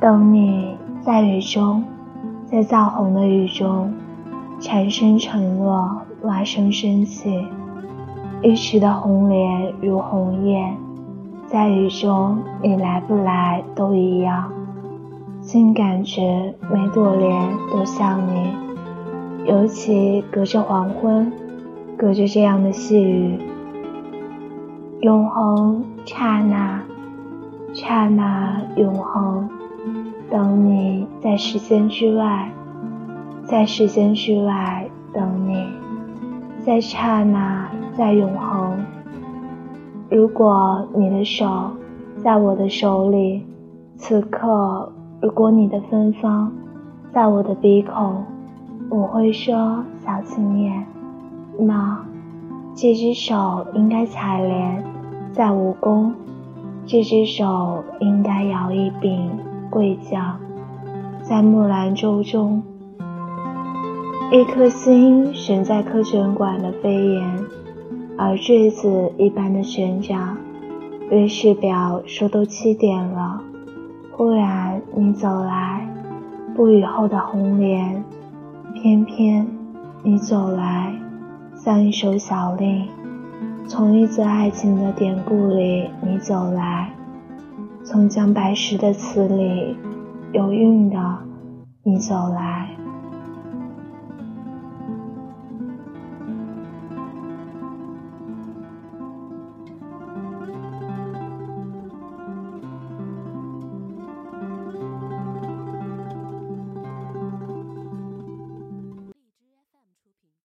等你在雨中，在燥红的雨中，蝉声沉落，蛙声升起，一池的红莲如红叶，在雨中你来不来都一样，竟感觉每朵莲都像你，尤其隔着黄昏，隔着这样的细雨，永恒刹那，刹那永恒。等你在时间之外，在时间之外等你，在刹那，在永恒。如果你的手在我的手里，此刻，如果你的芬芳在我的鼻孔，我会说小青叶，那这只手应该采莲，在蜈蚣，这只手应该摇一柄。桂桨，在木兰舟中，一颗心悬在科学馆的飞檐，而坠子一般的悬着。瑞士表说都七点了，忽然你走来，不雨后的红莲，偏偏你走来，像一首小令，从一则爱情的典故里你走来。从姜白石的词里有韵的你走来。